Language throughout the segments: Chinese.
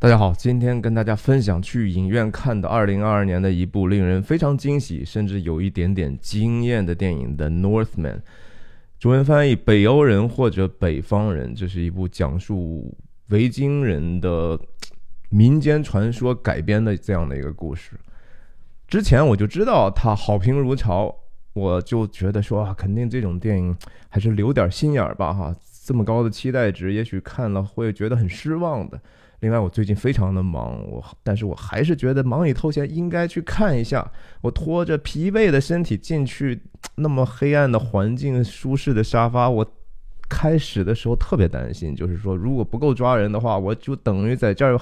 大家好，今天跟大家分享去影院看的二零二二年的一部令人非常惊喜，甚至有一点点惊艳的电影《The Northman》。中文翻译“北欧人”或者“北方人”，这是一部讲述维京人的民间传说改编的这样的一个故事。之前我就知道它好评如潮，我就觉得说啊，肯定这种电影还是留点心眼儿吧，哈，这么高的期待值，也许看了会觉得很失望的。另外，我最近非常的忙，我但是我还是觉得忙里偷闲，应该去看一下。我拖着疲惫的身体进去，那么黑暗的环境，舒适的沙发，我开始的时候特别担心，就是说如果不够抓人的话，我就等于在这儿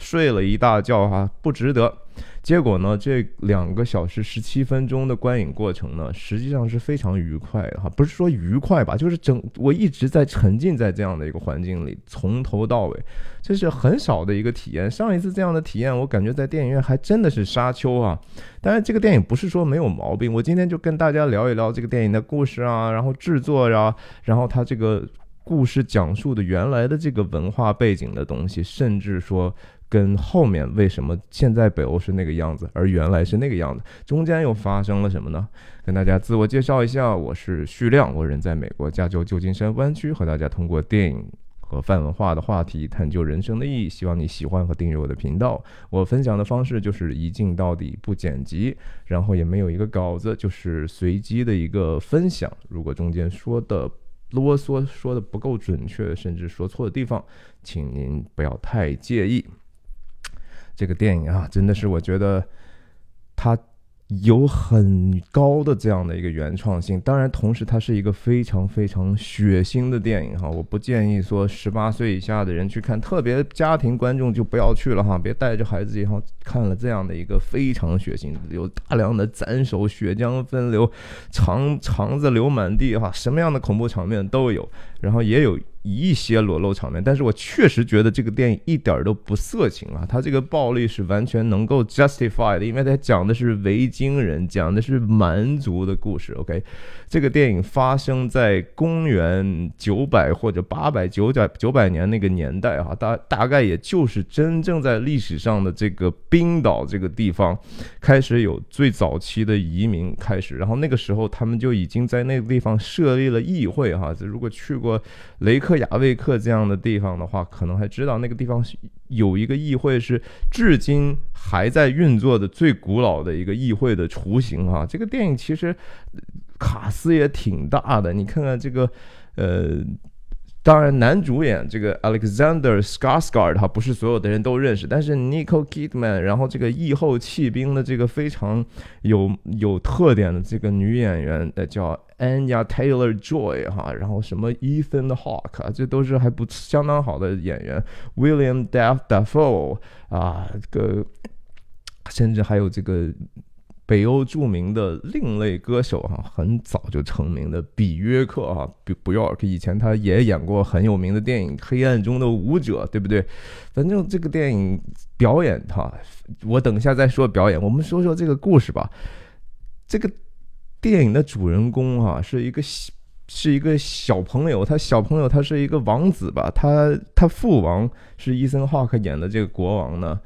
睡了一大觉哈，不值得。结果呢？这两个小时十七分钟的观影过程呢，实际上是非常愉快的哈。不是说愉快吧，就是整我一直在沉浸在这样的一个环境里，从头到尾，这是很少的一个体验。上一次这样的体验，我感觉在电影院还真的是沙丘啊。当然，这个电影不是说没有毛病。我今天就跟大家聊一聊这个电影的故事啊，然后制作呀，然后它这个故事讲述的原来的这个文化背景的东西，甚至说。跟后面为什么现在北欧是那个样子，而原来是那个样子，中间又发生了什么呢？跟大家自我介绍一下，我是徐亮，我人在美国加州旧金山湾区，和大家通过电影和泛文化的话题探究人生的意义。希望你喜欢和订阅我的频道。我分享的方式就是一镜到底，不剪辑，然后也没有一个稿子，就是随机的一个分享。如果中间说的啰嗦、说的不够准确，甚至说错的地方，请您不要太介意。这个电影啊，真的是我觉得它有很高的这样的一个原创性。当然，同时它是一个非常非常血腥的电影哈。我不建议说十八岁以下的人去看，特别家庭观众就不要去了哈，别带着孩子以后看了这样的一个非常血腥，有大量的斩首、血浆分流、肠肠子流满地哈，什么样的恐怖场面都有，然后也有。一些裸露场面，但是我确实觉得这个电影一点都不色情啊，它这个暴力是完全能够 justify 的，因为它讲的是维京人，讲的是蛮族的故事。OK，这个电影发生在公元九百或者八百九百九百年那个年代哈，大大概也就是真正在历史上的这个冰岛这个地方开始有最早期的移民开始，然后那个时候他们就已经在那个地方设立了议会哈，如果去过雷克。雅未克这样的地方的话，可能还知道那个地方有一个议会是至今还在运作的最古老的一个议会的雏形哈。这个电影其实卡斯也挺大的，你看看这个，呃。当然，男主演这个 Alexander Skarsgård 哈，不是所有的人都认识。但是 Nicole Kidman，然后这个义后弃兵的这个非常有有特点的这个女演员，呃，叫 Anya Taylor Joy 哈，然后什么 Ethan Hawke，这都是还不相当好的演员。William Dafoe 啊，这个甚至还有这个。北欧著名的另类歌手哈，很早就成名的比约克哈，比不约克以前他也演过很有名的电影《黑暗中的舞者》，对不对？反正这个电影表演哈，我等一下再说表演。我们说说这个故事吧。这个电影的主人公哈，是一个是一个小朋友，他小朋友他是一个王子吧？他他父王是伊森·霍克演的这个国王呢。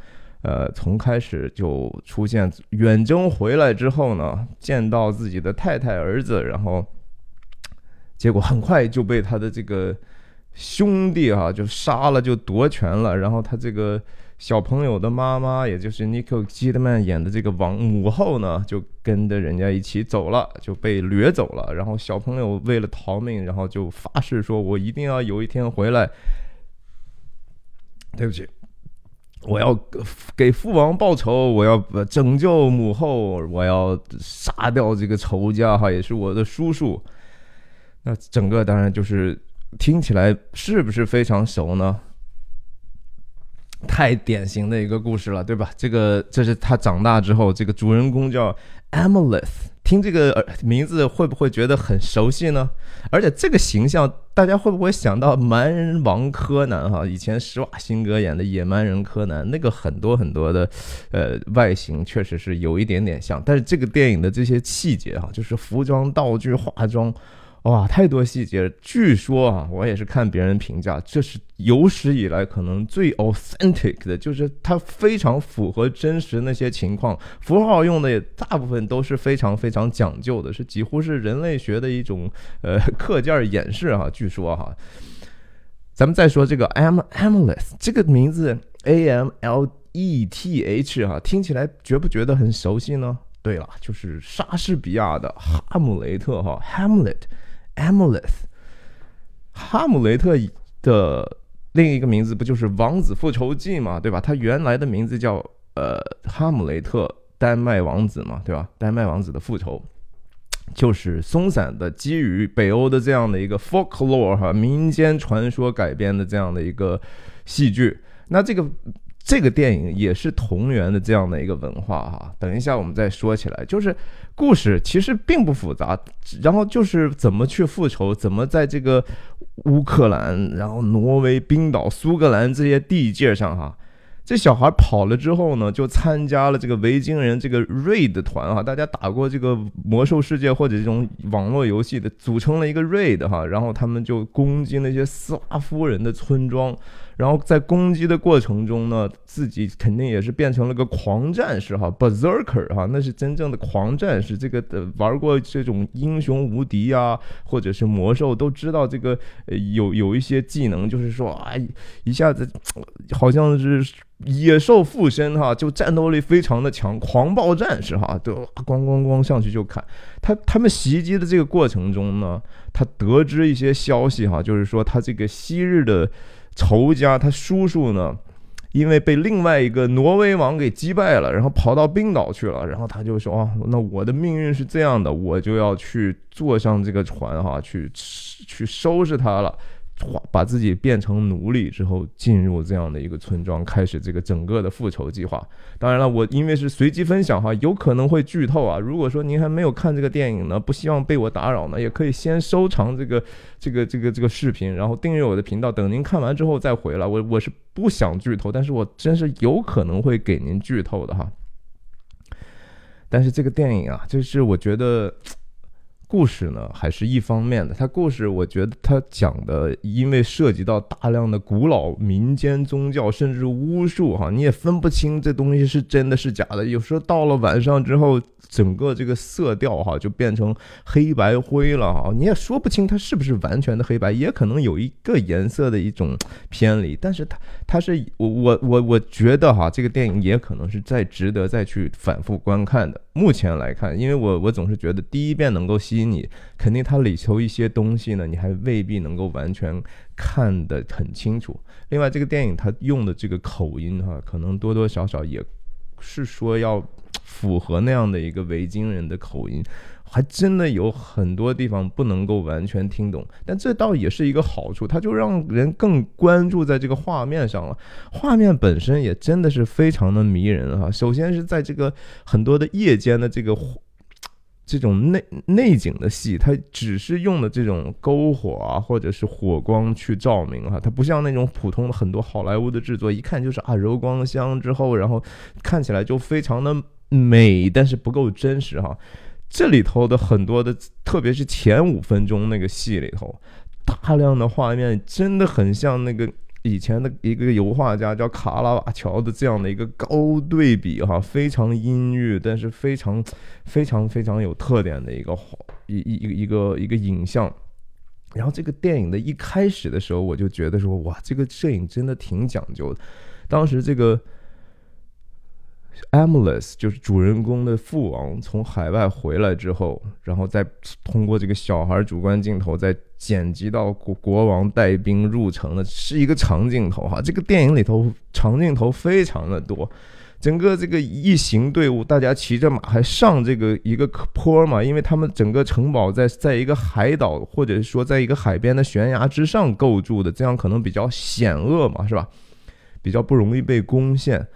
呃，从开始就出现远征回来之后呢，见到自己的太太儿子，然后结果很快就被他的这个兄弟哈就杀了，就夺权了。然后他这个小朋友的妈妈，也就是 Nicole Kidman 演的这个王母后呢，就跟着人家一起走了，就被掠走了。然后小朋友为了逃命，然后就发誓说：“我一定要有一天回来。”对不起。我要给父王报仇，我要拯救母后，我要杀掉这个仇家哈，也是我的叔叔。那整个当然就是听起来是不是非常熟呢？太典型的一个故事了，对吧？这个这是他长大之后，这个主人公叫 Amelith。听这个名字会不会觉得很熟悉呢？而且这个形象，大家会不会想到蛮人王柯南？哈，以前施瓦辛格演的野蛮人柯南，那个很多很多的，呃，外形确实是有一点点像。但是这个电影的这些细节哈，就是服装、道具、化妆，哇，太多细节了。据说啊，我也是看别人评价，这是有史以来可能最 authentic 的，就是它非常符合真实那些情况，符号用的也大部分都是非常非常讲究的，是几乎是人类学的一种呃课件演示哈。据说哈，咱们再说这个 Am Amleth 这个名字 A M L E T H 哈，听起来觉不觉得很熟悉呢？对了，就是莎士比亚的哈姆雷特哈，Hamlet。Amleth，哈姆雷特的另一个名字不就是《王子复仇记》嘛，对吧？他原来的名字叫呃哈姆雷特丹麦王子嘛，对吧？丹麦王子的复仇，就是松散的基于北欧的这样的一个 folklore 哈民间传说改编的这样的一个戏剧。那这个。这个电影也是同源的这样的一个文化哈，等一下我们再说起来。就是故事其实并不复杂，然后就是怎么去复仇，怎么在这个乌克兰、然后挪威、冰岛、苏格兰这些地界上哈。这小孩跑了之后呢，就参加了这个维京人这个 raid 团哈，大家打过这个魔兽世界或者这种网络游戏的，组成了一个 raid 哈，然后他们就攻击那些斯拉夫人的村庄，然后在攻击的过程中呢，自己肯定也是变成了个狂战士哈，berserker 哈，那是真正的狂战士。这个玩过这种英雄无敌啊，或者是魔兽都知道这个有有一些技能，就是说啊，一下子好像是。野兽附身哈，就战斗力非常的强，狂暴战士哈，都咣咣咣上去就砍。他他们袭击的这个过程中呢，他得知一些消息哈，就是说他这个昔日的仇家，他叔叔呢，因为被另外一个挪威王给击败了，然后跑到冰岛去了，然后他就说啊，那我的命运是这样的，我就要去坐上这个船哈，去去收拾他了。把自己变成奴隶之后，进入这样的一个村庄，开始这个整个的复仇计划。当然了，我因为是随机分享哈，有可能会剧透啊。如果说您还没有看这个电影呢，不希望被我打扰呢，也可以先收藏这个这个这个这个视频，然后订阅我的频道，等您看完之后再回来。我我是不想剧透，但是我真是有可能会给您剧透的哈。但是这个电影啊，就是我觉得。故事呢，还是一方面的。它故事，我觉得它讲的，因为涉及到大量的古老民间宗教，甚至巫术，哈，你也分不清这东西是真的是假的。有时候到了晚上之后，整个这个色调，哈，就变成黑白灰了，哈，你也说不清它是不是完全的黑白，也可能有一个颜色的一种偏离。但是它，它是我我我我觉得哈，这个电影也可能是再值得再去反复观看的。目前来看，因为我我总是觉得第一遍能够吸引你，肯定它里头一些东西呢，你还未必能够完全看得很清楚。另外，这个电影它用的这个口音哈，可能多多少少也是说要符合那样的一个维京人的口音。还真的有很多地方不能够完全听懂，但这倒也是一个好处，它就让人更关注在这个画面上了。画面本身也真的是非常的迷人哈。首先是在这个很多的夜间的这个这种内内景的戏，它只是用的这种篝火啊，或者是火光去照明哈，它不像那种普通的很多好莱坞的制作，一看就是啊柔光箱之后，然后看起来就非常的美，但是不够真实哈。这里头的很多的，特别是前五分钟那个戏里头，大量的画面真的很像那个以前的一个油画家叫卡拉瓦乔的这样的一个高对比哈，非常阴郁，但是非常非常非常有特点的一个一一一个一个一个影像。然后这个电影的一开始的时候，我就觉得说哇，这个摄影真的挺讲究的。当时这个。Amles 就是主人公的父王从海外回来之后，然后再通过这个小孩主观镜头再剪辑到国国王带兵入城的，是一个长镜头哈。这个电影里头长镜头非常的多，整个这个一行队伍大家骑着马还上这个一个坡嘛，因为他们整个城堡在在一个海岛或者说在一个海边的悬崖之上构筑的，这样可能比较险恶嘛，是吧？比较不容易被攻陷。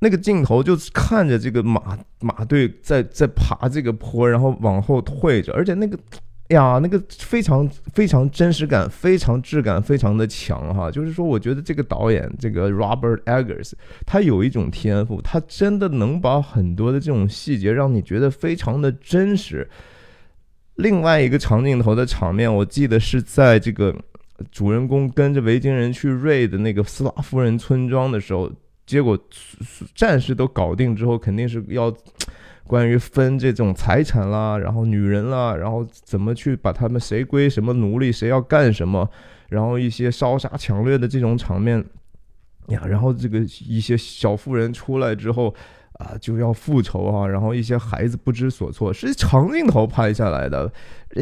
那个镜头就看着这个马马队在在爬这个坡，然后往后退着，而且那个呀，那个非常非常真实感，非常质感，非常的强哈。就是说，我觉得这个导演这个 Robert Eggers，他有一种天赋，他真的能把很多的这种细节让你觉得非常的真实。另外一个长镜头的场面，我记得是在这个主人公跟着维京人去瑞的那个斯拉夫人村庄的时候，结果战士都搞定之后，肯定是要关于分这种财产啦，然后女人啦，然后怎么去把他们谁归什么奴隶，谁要干什么，然后一些烧杀抢掠的这种场面呀，然后这个一些小妇人出来之后。啊，就要复仇啊！然后一些孩子不知所措，是长镜头拍下来的，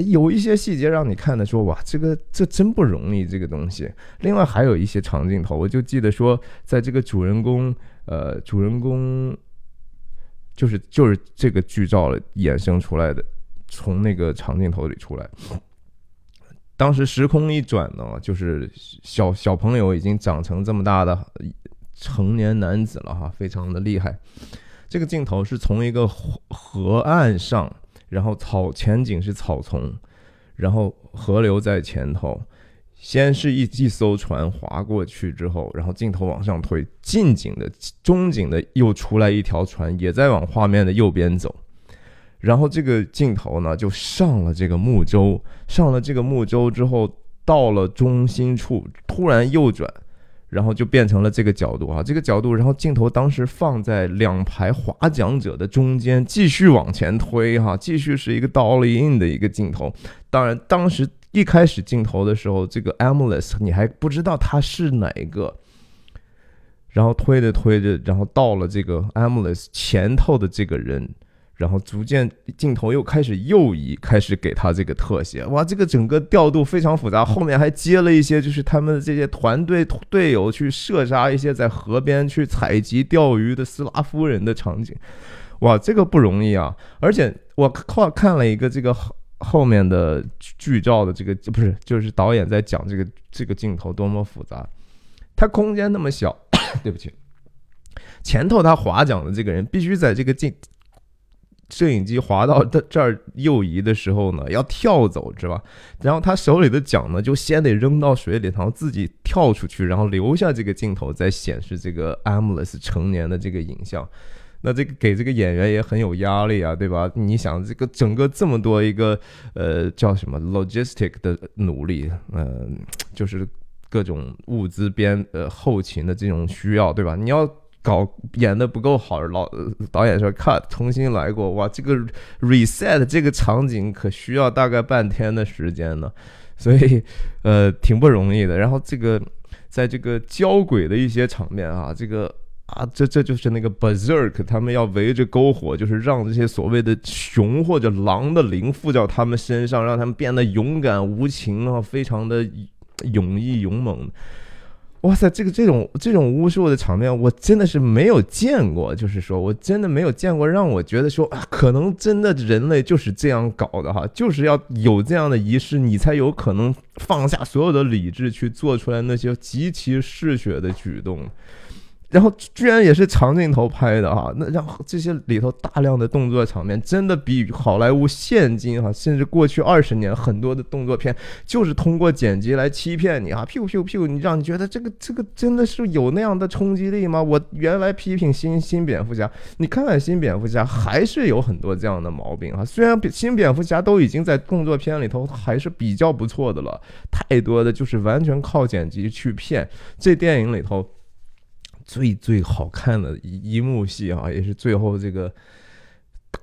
有一些细节让你看的说，哇，这个这真不容易，这个东西。另外还有一些长镜头，我就记得说，在这个主人公，呃，主人公就是就是这个剧照衍生出来的，从那个长镜头里出来。当时时空一转呢，就是小小朋友已经长成这么大的成年男子了哈，非常的厉害。这个镜头是从一个河河岸上，然后草前景是草丛，然后河流在前头，先是一一艘船划过去之后，然后镜头往上推，近景的、中景的又出来一条船，也在往画面的右边走，然后这个镜头呢就上了这个木舟，上了这个木舟之后，到了中心处，突然右转。然后就变成了这个角度啊，这个角度，然后镜头当时放在两排划桨者的中间，继续往前推哈，继续是一个 dolly in 的一个镜头。当然，当时一开始镜头的时候，这个 a m u l e s 你还不知道他是哪一个，然后推着推着，然后到了这个 a m u l e s 前头的这个人。然后逐渐镜头又开始右移，开始给他这个特写，哇，这个整个调度非常复杂。后面还接了一些，就是他们这些团队队友去射杀一些在河边去采集钓鱼的斯拉夫人的场景，哇，这个不容易啊！而且我看看了一个这个后面的剧照的这个，不是，就是导演在讲这个这个镜头多么复杂，它空间那么小，对不起，前头他划桨的这个人必须在这个镜。摄影机划到这这儿右移的时候呢，要跳走，是吧？然后他手里的桨呢，就先得扔到水里，然后自己跳出去，然后留下这个镜头，再显示这个 Amulet 成年的这个影像。那这个给这个演员也很有压力啊，对吧？你想这个整个这么多一个呃叫什么 logistic 的努力，嗯，就是各种物资编呃后勤的这种需要，对吧？你要。搞演的不够好，老导演说 cut 重新来过，哇，这个 reset 这个场景可需要大概半天的时间呢，所以呃挺不容易的。然后这个在这个交轨的一些场面啊，这个啊这这就是那个 berserk，他们要围着篝火，就是让这些所谓的熊或者狼的灵附到他们身上，让他们变得勇敢无情啊，非常的勇毅勇猛。哇塞，这个这种这种巫术的场面，我真的是没有见过。就是说我真的没有见过，让我觉得说啊，可能真的人类就是这样搞的哈，就是要有这样的仪式，你才有可能放下所有的理智去做出来那些极其嗜血的举动。然后居然也是长镜头拍的哈，那让这些里头大量的动作场面，真的比好莱坞现今哈，甚至过去二十年很多的动作片，就是通过剪辑来欺骗你啊，屁股屁股屁股，你让你觉得这个这个真的是有那样的冲击力吗？我原来批评新新蝙蝠侠，你看看新蝙蝠侠还是有很多这样的毛病啊。虽然新蝙蝠侠都已经在动作片里头还是比较不错的了，太多的就是完全靠剪辑去骗。这电影里头。最最好看的一一幕戏啊，也是最后这个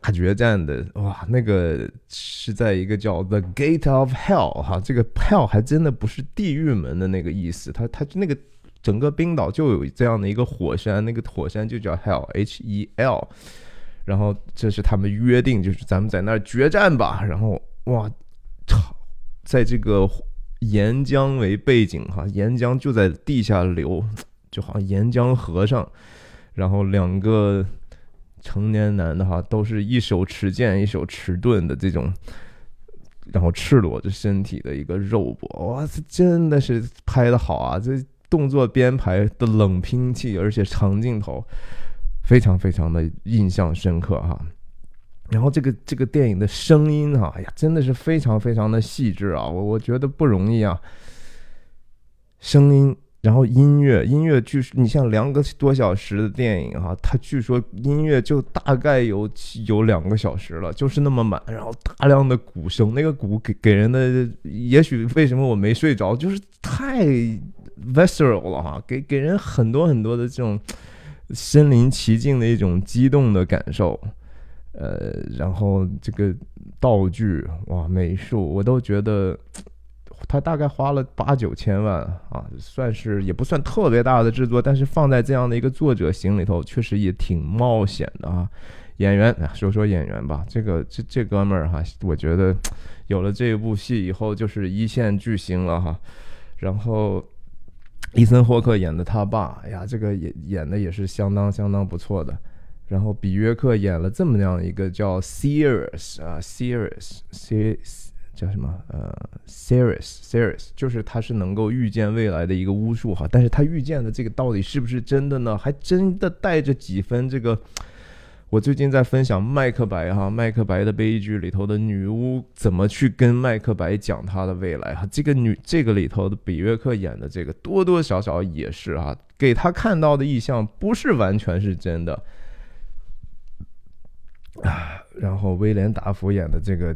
大决战的哇，那个是在一个叫 The Gate of Hell 哈，这个 Hell 还真的不是地狱门的那个意思，它它那个整个冰岛就有这样的一个火山，那个火山就叫 Hell H E L，然后这是他们约定，就是咱们在那儿决战吧，然后哇，操，在这个岩浆为背景哈，岩浆就在地下流。就好像岩浆河上，然后两个成年男的哈，都是一手持剑，一手持盾的这种，然后赤裸着身体的一个肉搏，哇，这真的是拍的好啊！这动作编排的冷兵器，而且长镜头，非常非常的印象深刻哈。然后这个这个电影的声音哈，哎呀，真的是非常非常的细致啊！我我觉得不容易啊，声音。然后音乐，音乐据说你像两个多小时的电影哈，它据说音乐就大概有有两个小时了，就是那么满，然后大量的鼓声，那个鼓给给人的，也许为什么我没睡着，就是太 visceral 了哈，给给人很多很多的这种身临其境的一种激动的感受，呃，然后这个道具哇，美术我都觉得。他大概花了八九千万啊，算是也不算特别大的制作，但是放在这样的一个作者型里头，确实也挺冒险的啊。演员，说说演员吧，这个这这哥们儿哈，我觉得有了这部戏以后就是一线巨星了哈。然后伊森霍克演的他爸，哎呀，这个演演的也是相当相当不错的。然后比约克演了这么样一个叫 Serious 啊，Serious，Serious。叫什么？呃，Sirius，Sirius，就是他是能够预见未来的一个巫术哈，但是他预见的这个到底是不是真的呢？还真的带着几分这个。我最近在分享《麦克白》哈，《麦克白》的悲剧里头的女巫怎么去跟麦克白讲他的未来哈，这个女这个里头的比约克演的这个多多少少也是哈，给他看到的意象不是完全是真的啊。然后威廉达福演的这个。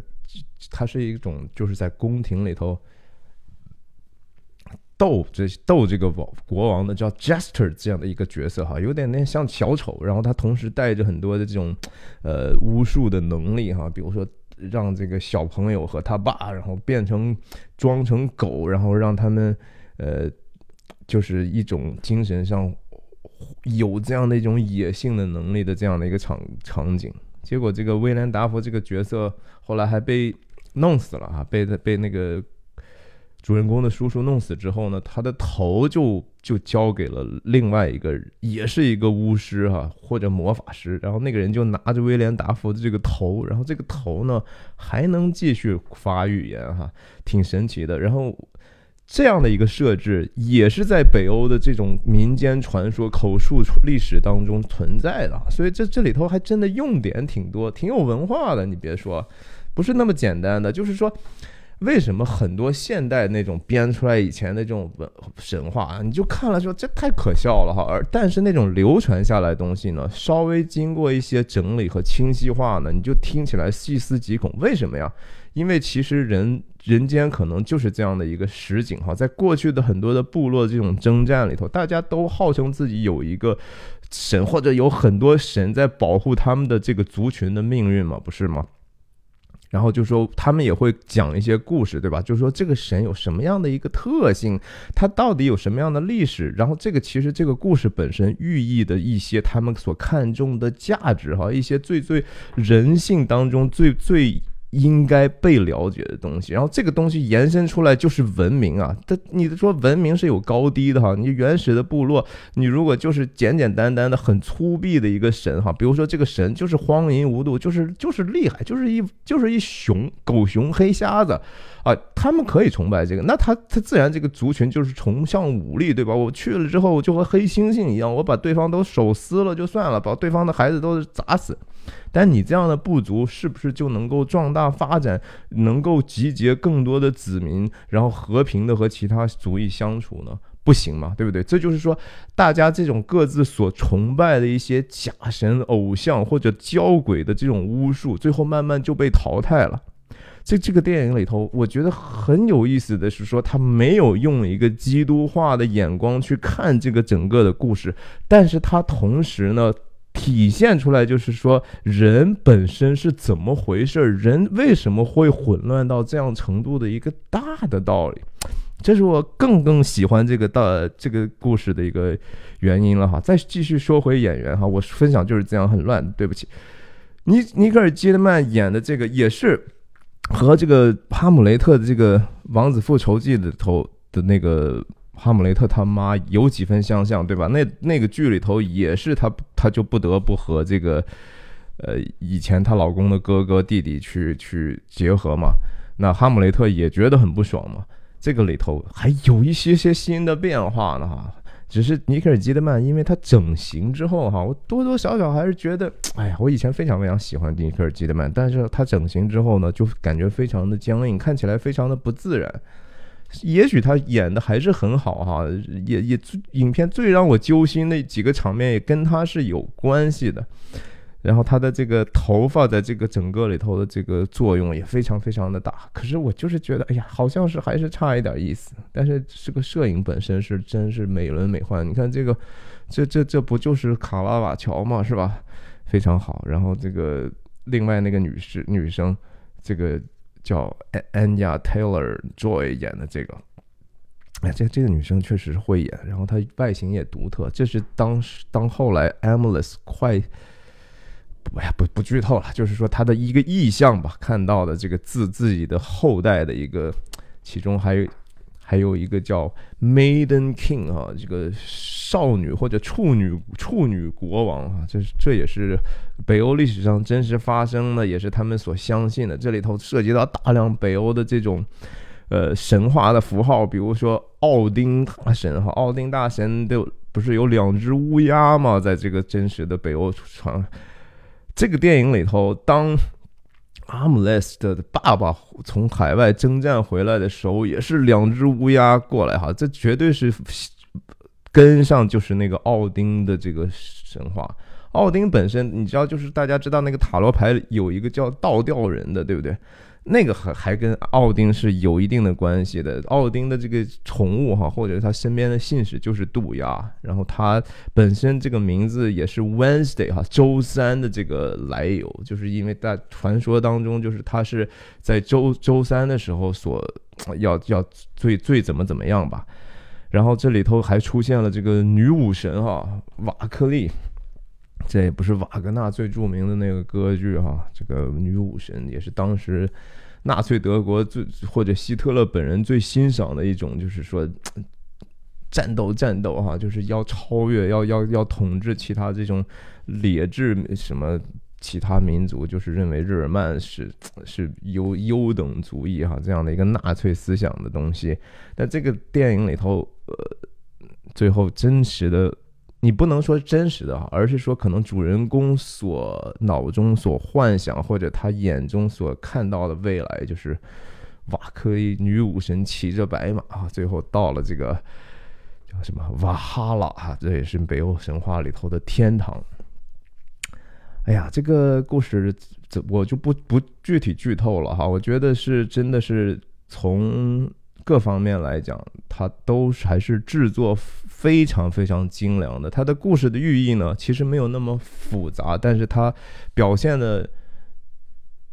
他是一种就是在宫廷里头斗这斗这个王国王的叫 Jester 这样的一个角色哈，有点点像小丑，然后他同时带着很多的这种呃巫术的能力哈，比如说让这个小朋友和他爸然后变成装成狗，然后让他们呃就是一种精神上有这样的一种野性的能力的这样的一个场场景。结果这个威廉达福这个角色后来还被弄死了啊，被被那个主人公的叔叔弄死之后呢，他的头就就交给了另外一个，也是一个巫师哈或者魔法师，然后那个人就拿着威廉达福的这个头，然后这个头呢还能继续发语言哈，挺神奇的，然后。这样的一个设置也是在北欧的这种民间传说、口述历史当中存在的，所以这这里头还真的用点挺多，挺有文化的。你别说，不是那么简单的。就是说，为什么很多现代那种编出来以前的这种文神话啊，你就看了说这太可笑了哈。而但是那种流传下来东西呢，稍微经过一些整理和清晰化呢，你就听起来细思极恐。为什么呀？因为其实人。人间可能就是这样的一个实景哈，在过去的很多的部落这种征战里头，大家都号称自己有一个神，或者有很多神在保护他们的这个族群的命运嘛，不是吗？然后就说他们也会讲一些故事，对吧？就说这个神有什么样的一个特性，他到底有什么样的历史？然后这个其实这个故事本身寓意的一些他们所看重的价值哈，一些最最人性当中最最。应该被了解的东西，然后这个东西延伸出来就是文明啊。它，你说文明是有高低的哈。你原始的部落，你如果就是简简单单的很粗鄙的一个神哈，比如说这个神就是荒淫无度，就是就是厉害，就是一就是一熊狗熊黑瞎子啊，他们可以崇拜这个，那他他自然这个族群就是崇尚武力，对吧？我去了之后就和黑猩猩一样，我把对方都手撕了就算了，把对方的孩子都砸死。但你这样的部族是不是就能够壮大发展，能够集结更多的子民，然后和平的和其他族裔相处呢？不行嘛，对不对？这就是说，大家这种各自所崇拜的一些假神偶像或者交鬼的这种巫术，最后慢慢就被淘汰了。这这个电影里头，我觉得很有意思的是说，他没有用一个基督化的眼光去看这个整个的故事，但是他同时呢。体现出来就是说，人本身是怎么回事儿，人为什么会混乱到这样程度的一个大的道理，这是我更更喜欢这个大这个故事的一个原因了哈。再继续说回演员哈，我分享就是这样很乱，对不起。尼尼克尔基德曼演的这个也是和这个哈姆雷特的这个《王子复仇记》里头的那个。哈姆雷特他妈有几分相像，对吧？那那个剧里头也是他，他就不得不和这个，呃，以前她老公的哥哥弟弟去去结合嘛。那哈姆雷特也觉得很不爽嘛。这个里头还有一些些新的变化呢哈。只是尼克尔基德曼，因为他整形之后哈，我多多少少还是觉得，哎呀，我以前非常非常喜欢尼克尔基德曼，但是他整形之后呢，就感觉非常的僵硬，看起来非常的不自然。也许他演的还是很好哈，也也影片最让我揪心的几个场面也跟他是有关系的。然后他的这个头发在这个整个里头的这个作用也非常非常的大。可是我就是觉得，哎呀，好像是还是差一点意思。但是这个摄影本身是真是美轮美奂。你看这个，这这这不就是卡拉瓦乔嘛，是吧？非常好。然后这个另外那个女士女生，这个。叫 Anya Taylor Joy 演的这个，哎，这这个女生确实是会演，然后她外形也独特。这是当时当后来 Emilys 快，哎呀，不不剧透了，就是说她的一个意向吧，看到的这个自自己的后代的一个，其中还有。还有一个叫 Maiden King 啊，这个少女或者处女处女国王啊，这这也是北欧历史上真实发生的，也是他们所相信的。这里头涉及到大量北欧的这种呃神话的符号，比如说奥丁大神哈，奥丁大神都不是有两只乌鸦吗？在这个真实的北欧传，这个电影里头当。阿姆雷斯的爸爸从海外征战回来的时候，也是两只乌鸦过来哈，这绝对是跟上就是那个奥丁的这个神话。奥丁本身，你知道，就是大家知道那个塔罗牌有一个叫倒吊人的，对不对？那个还还跟奥丁是有一定的关系的。奥丁的这个宠物哈，或者他身边的信使就是渡鸦，然后他本身这个名字也是 Wednesday 哈，周三的这个来由，就是因为在传说当中，就是他是在周周三的时候所要要最最怎么怎么样吧。然后这里头还出现了这个女武神哈，瓦克利。这也不是瓦格纳最著名的那个歌剧哈，这个女武神也是当时纳粹德国最或者希特勒本人最欣赏的一种，就是说 战斗战斗哈，就是要超越，要要要统治其他这种劣质什么其他民族，就是认为日耳曼是 是优优等族裔哈这样的一个纳粹思想的东西。但这个电影里头，呃，最后真实的。你不能说真实的，而是说可能主人公所脑中所幻想，或者他眼中所看到的未来，就是瓦克利女武神骑着白马啊，最后到了这个叫什么瓦哈拉啊，这也是北欧神话里头的天堂。哎呀，这个故事这我就不不具体剧透了哈，我觉得是真的是从。各方面来讲，它都还是制作非常非常精良的。它的故事的寓意呢，其实没有那么复杂，但是它表现的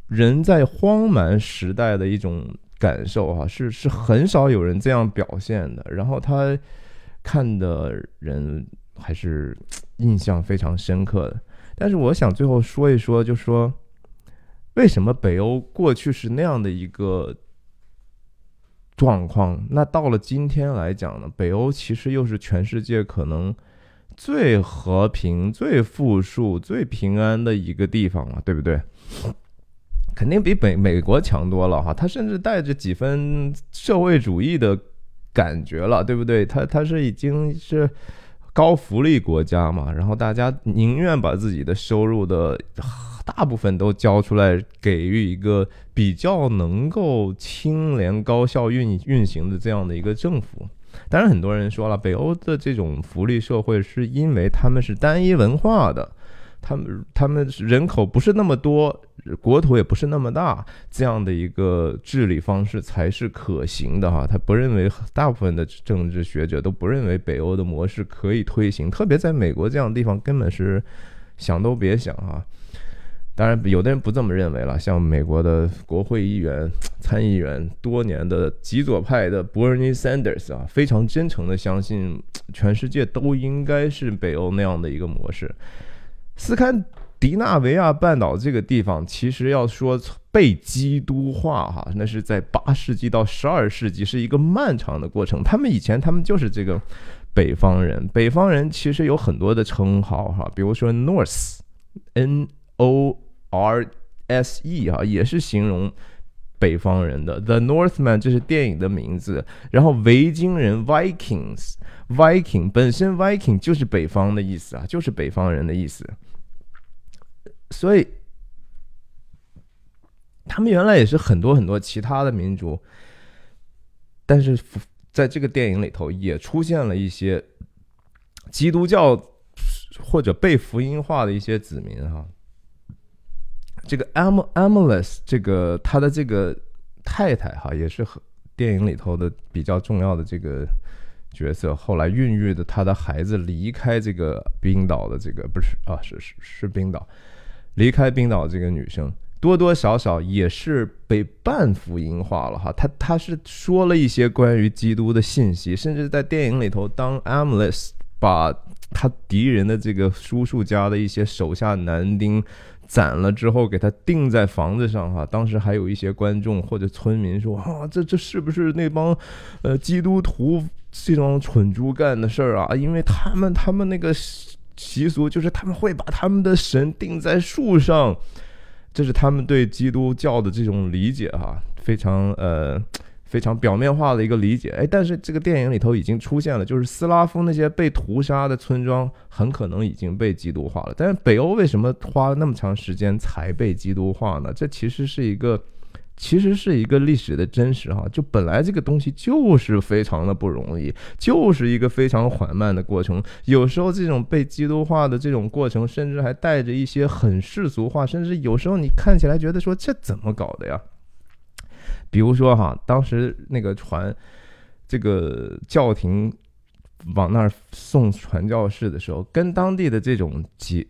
人在荒蛮时代的一种感受，哈，是是很少有人这样表现的。然后他看的人还是印象非常深刻的。但是我想最后说一说，就说为什么北欧过去是那样的一个。状况，那到了今天来讲呢，北欧其实又是全世界可能最和平、最富庶、最平安的一个地方了，对不对？肯定比美美国强多了哈，它甚至带着几分社会主义的感觉了，对不对？它它是已经是高福利国家嘛，然后大家宁愿把自己的收入的。大部分都交出来，给予一个比较能够清廉、高效运运行的这样的一个政府。当然，很多人说了，北欧的这种福利社会是因为他们是单一文化的，他们他们人口不是那么多，国土也不是那么大，这样的一个治理方式才是可行的哈。他不认为，大部分的政治学者都不认为北欧的模式可以推行，特别在美国这样的地方，根本是想都别想啊。当然，有的人不这么认为了。像美国的国会议员、参议员，多年的极左派的 Bernie Sanders 啊，非常真诚的相信，全世界都应该是北欧那样的一个模式。斯堪的纳维亚半岛这个地方，其实要说被基督化哈，那是在八世纪到十二世纪，是一个漫长的过程。他们以前他们就是这个北方人，北方人其实有很多的称号哈，比如说 North，N O。R S E 哈也是形容北方人的，The Northman 这是电影的名字。然后维京人 Vikings，Viking 本身 Viking 就是北方的意思啊，就是北方人的意思。所以他们原来也是很多很多其他的民族。但是在这个电影里头也出现了一些基督教或者被福音化的一些子民哈。这个 Am Amelis 这个他的这个太太哈，也是和电影里头的比较重要的这个角色。后来孕育的他的孩子离开这个冰岛的这个不是啊，是是是冰岛，离开冰岛这个女生多多少少也是被半福音化了哈。他他是说了一些关于基督的信息，甚至在电影里头，当 Amles 把他敌人的这个叔叔家的一些手下男丁。攒了之后给他钉在房子上哈，当时还有一些观众或者村民说啊，这这是不是那帮，呃基督徒这种蠢猪干的事儿啊？因为他们他们那个习俗就是他们会把他们的神钉在树上，这是他们对基督教的这种理解哈，非常呃。非常表面化的一个理解，哎，但是这个电影里头已经出现了，就是斯拉夫那些被屠杀的村庄很可能已经被基督化了。但是北欧为什么花了那么长时间才被基督化呢？这其实是一个，其实是一个历史的真实哈。就本来这个东西就是非常的不容易，就是一个非常缓慢的过程。有时候这种被基督化的这种过程，甚至还带着一些很世俗化，甚至有时候你看起来觉得说这怎么搞的呀？比如说哈，当时那个船这个教廷往那儿送传教士的时候，跟当地的这种结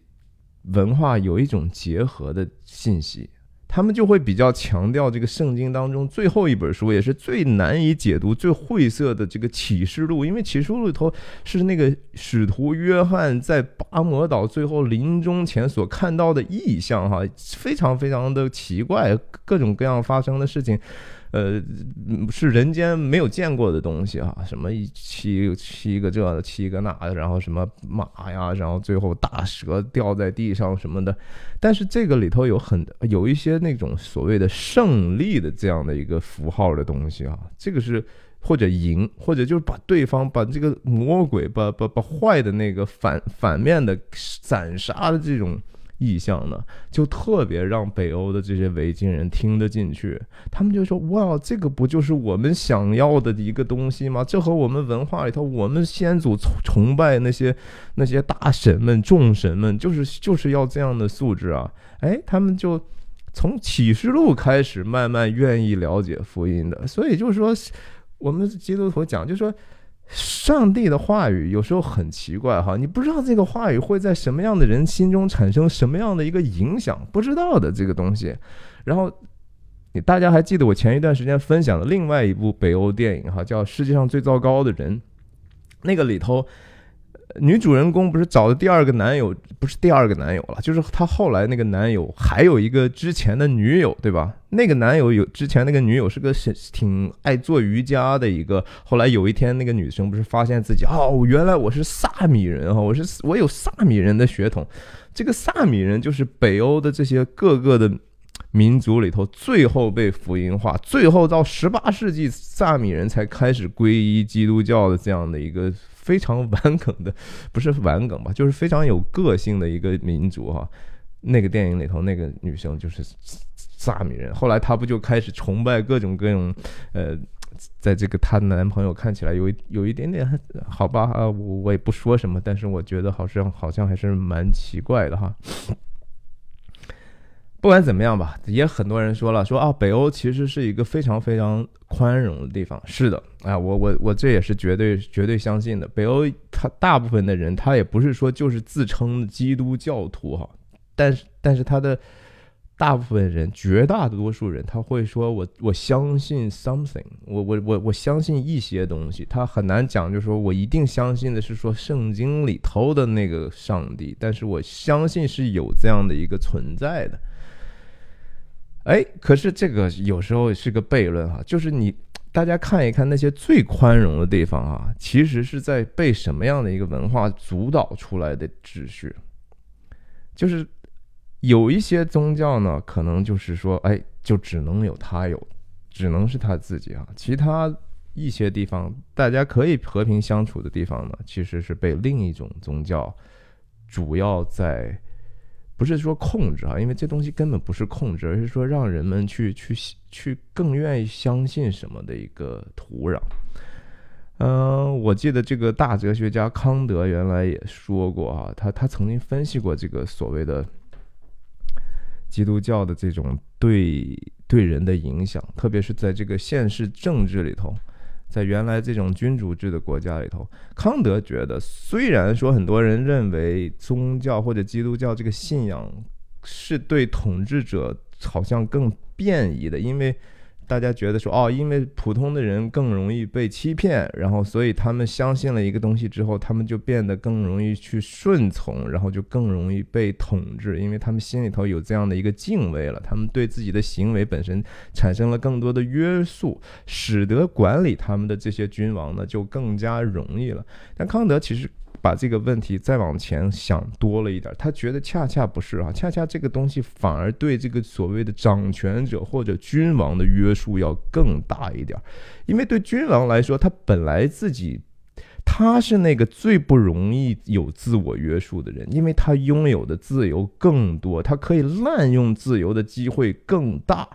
文化有一种结合的信息。他们就会比较强调这个圣经当中最后一本书，也是最难以解读、最晦涩的这个启示录，因为启示录里头是那个使徒约翰在巴摩岛最后临终前所看到的异象，哈，非常非常的奇怪，各种各样发生的事情。呃，是人间没有见过的东西啊，什么七七个这的，七个那的，然后什么马呀，然后最后大蛇掉在地上什么的。但是这个里头有很有一些那种所谓的胜利的这样的一个符号的东西啊，这个是或者赢，或者就是把对方把这个魔鬼把把把坏的那个反反面的斩杀的这种。意象呢，就特别让北欧的这些维京人听得进去。他们就说：“哇，这个不就是我们想要的一个东西吗？这和我们文化里头，我们先祖崇崇拜那些那些大神们、众神们，就是就是要这样的素质啊！”哎，他们就从启示录开始，慢慢愿意了解福音的。所以就是说，我们基督徒讲，就说。上帝的话语有时候很奇怪哈，你不知道这个话语会在什么样的人心中产生什么样的一个影响，不知道的这个东西。然后，大家还记得我前一段时间分享的另外一部北欧电影哈，叫《世界上最糟糕的人》，那个里头。女主人公不是找的第二个男友，不是第二个男友了，就是她后来那个男友还有一个之前的女友，对吧？那个男友有之前那个女友是个挺爱做瑜伽的一个。后来有一天，那个女生不是发现自己哦，原来我是萨米人哈，我是我有萨米人的血统。这个萨米人就是北欧的这些各个的民族里头最后被福音化，最后到十八世纪，萨米人才开始皈依基督教的这样的一个。非常 顽梗的，不是顽梗吧，就是非常有个性的一个民族哈。那个电影里头那个女生就是萨米人，后来她不就开始崇拜各种各种，呃，在这个她男朋友看起来有一有一点点好吧啊，我我也不说什么，但是我觉得好像好像还是蛮奇怪的哈。不管怎么样吧，也很多人说了，说啊，北欧其实是一个非常非常宽容的地方。是的，啊，我我我这也是绝对绝对相信的。北欧他大部分的人，他也不是说就是自称基督教徒哈，但是但是他的大部分人，绝大多数人，他会说我我相信 something，我我我我相信一些东西。他很难讲，就说我一定相信的是说圣经里头的那个上帝，但是我相信是有这样的一个存在的。哎，可是这个有时候是个悖论哈，就是你大家看一看那些最宽容的地方啊，其实是在被什么样的一个文化主导出来的秩序？就是有一些宗教呢，可能就是说，哎，就只能有他有，只能是他自己啊，其他一些地方大家可以和平相处的地方呢，其实是被另一种宗教主要在。不是说控制啊，因为这东西根本不是控制，而是说让人们去去去更愿意相信什么的一个土壤。嗯，我记得这个大哲学家康德原来也说过啊，他他曾经分析过这个所谓的基督教的这种对对人的影响，特别是在这个现实政治里头。在原来这种君主制的国家里头，康德觉得，虽然说很多人认为宗教或者基督教这个信仰是对统治者好像更便宜的，因为。大家觉得说哦，因为普通的人更容易被欺骗，然后所以他们相信了一个东西之后，他们就变得更容易去顺从，然后就更容易被统治，因为他们心里头有这样的一个敬畏了，他们对自己的行为本身产生了更多的约束，使得管理他们的这些君王呢就更加容易了。但康德其实。把这个问题再往前想多了一点，他觉得恰恰不是啊，恰恰这个东西反而对这个所谓的掌权者或者君王的约束要更大一点，因为对君王来说，他本来自己他是那个最不容易有自我约束的人，因为他拥有的自由更多，他可以滥用自由的机会更大。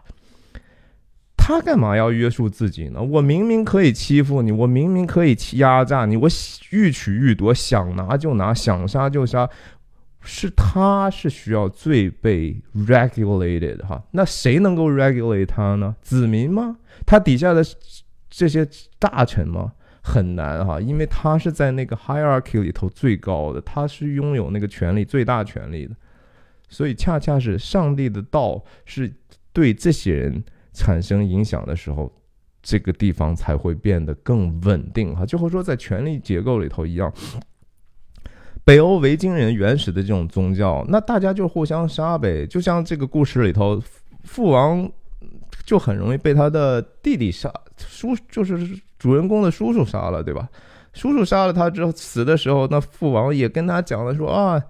他干嘛要约束自己呢？我明明可以欺负你，我明明可以压榨你，我欲取欲夺，想拿就拿，想杀就杀，是他是需要最被 regulated 哈？那谁能够 regulate 他呢？子民吗？他底下的这些大臣吗？很难哈，因为他是在那个 hierarchy 里头最高的，他是拥有那个权力最大权力的，所以恰恰是上帝的道是对这些人。产生影响的时候，这个地方才会变得更稳定哈，就和说在权力结构里头一样。北欧维京人原始的这种宗教，那大家就互相杀呗，就像这个故事里头，父王就很容易被他的弟弟杀，叔就是主人公的叔叔杀了，对吧？叔叔杀了他之后，死的时候，那父王也跟他讲了说啊。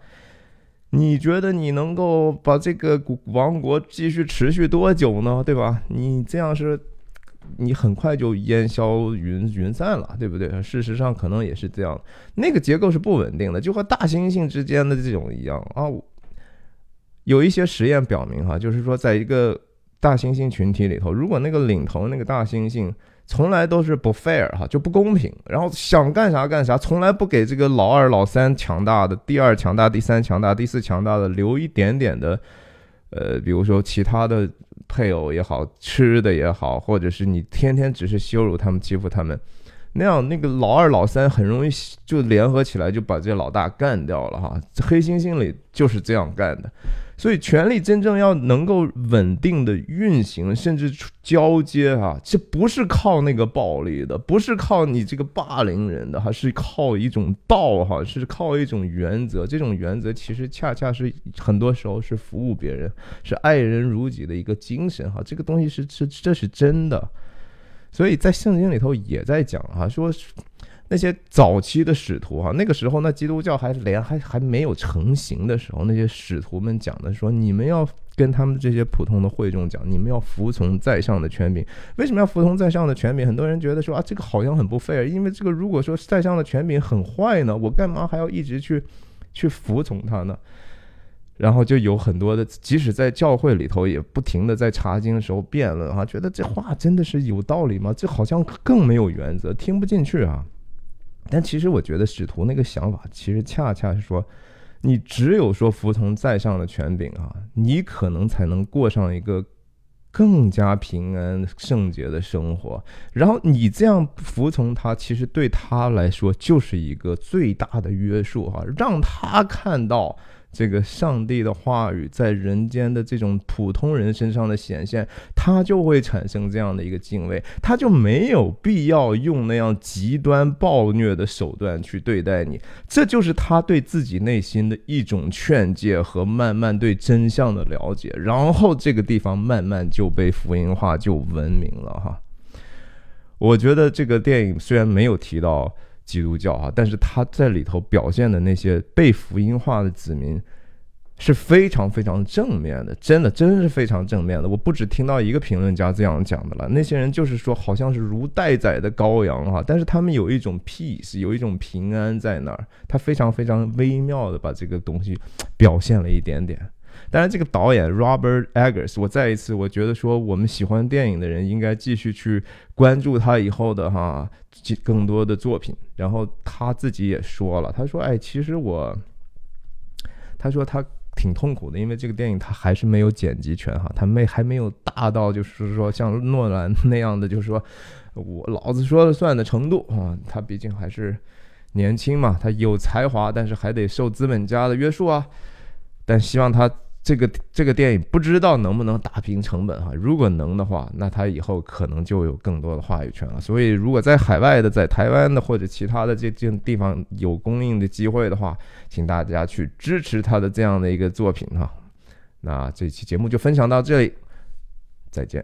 你觉得你能够把这个王国继续持续多久呢？对吧？你这样是，你很快就烟消云云散了，对不对？事实上可能也是这样，那个结构是不稳定的，就和大猩猩之间的这种一样啊。有一些实验表明，哈，就是说，在一个大猩猩群体里头，如果那个领头那个大猩猩。从来都是不 fair 哈，就不公平。然后想干啥干啥，从来不给这个老二、老三强大的、第二强大、第三强大、第四强大的留一点点的，呃，比如说其他的配偶也好，吃的也好，或者是你天天只是羞辱他们、欺负他们，那样那个老二、老三很容易就联合起来就把这老大干掉了哈。黑猩猩里就是这样干的。所以，权力真正要能够稳定的运行，甚至交接啊，这不是靠那个暴力的，不是靠你这个霸凌人的，还是靠一种道哈，是靠一种原则。这种原则其实恰恰是很多时候是服务别人，是爱人如己的一个精神哈。这个东西是是这是真的。所以在圣经里头也在讲哈，说。那些早期的使徒哈，那个时候那基督教还连还还没有成型的时候，那些使徒们讲的说，你们要跟他们这些普通的会众讲，你们要服从在上的权柄。为什么要服从在上的权柄？很多人觉得说啊，这个好像很不费因为这个如果说在上的权柄很坏呢，我干嘛还要一直去去服从他呢？然后就有很多的，即使在教会里头也不停的在查经的时候辩论哈，觉得这话真的是有道理吗？这好像更没有原则，听不进去啊。但其实我觉得使徒那个想法，其实恰恰是说，你只有说服从在上的权柄啊，你可能才能过上一个更加平安圣洁的生活。然后你这样服从他，其实对他来说就是一个最大的约束哈，让他看到。这个上帝的话语在人间的这种普通人身上的显现，他就会产生这样的一个敬畏，他就没有必要用那样极端暴虐的手段去对待你，这就是他对自己内心的一种劝诫和慢慢对真相的了解，然后这个地方慢慢就被福音化，就文明了哈。我觉得这个电影虽然没有提到。基督教啊，但是他在里头表现的那些被福音化的子民是非常非常正面的，真的，真是非常正面的。我不止听到一个评论家这样讲的了，那些人就是说，好像是如待宰的羔羊哈，但是他们有一种 peace，有一种平安在那儿，他非常非常微妙的把这个东西表现了一点点。当然，这个导演 Robert Eggers，我再一次我觉得说，我们喜欢电影的人应该继续去关注他以后的哈更多的作品。然后他自己也说了，他说：“哎，其实我，他说他挺痛苦的，因为这个电影他还是没有剪辑权哈，他没还没有大到就是说像诺兰那样的，就是说我老子说了算的程度啊。他毕竟还是。”年轻嘛，他有才华，但是还得受资本家的约束啊。但希望他这个这个电影不知道能不能打平成本哈。如果能的话，那他以后可能就有更多的话语权了。所以，如果在海外的、在台湾的或者其他的这这地方有供应的机会的话，请大家去支持他的这样的一个作品哈。那这期节目就分享到这里，再见。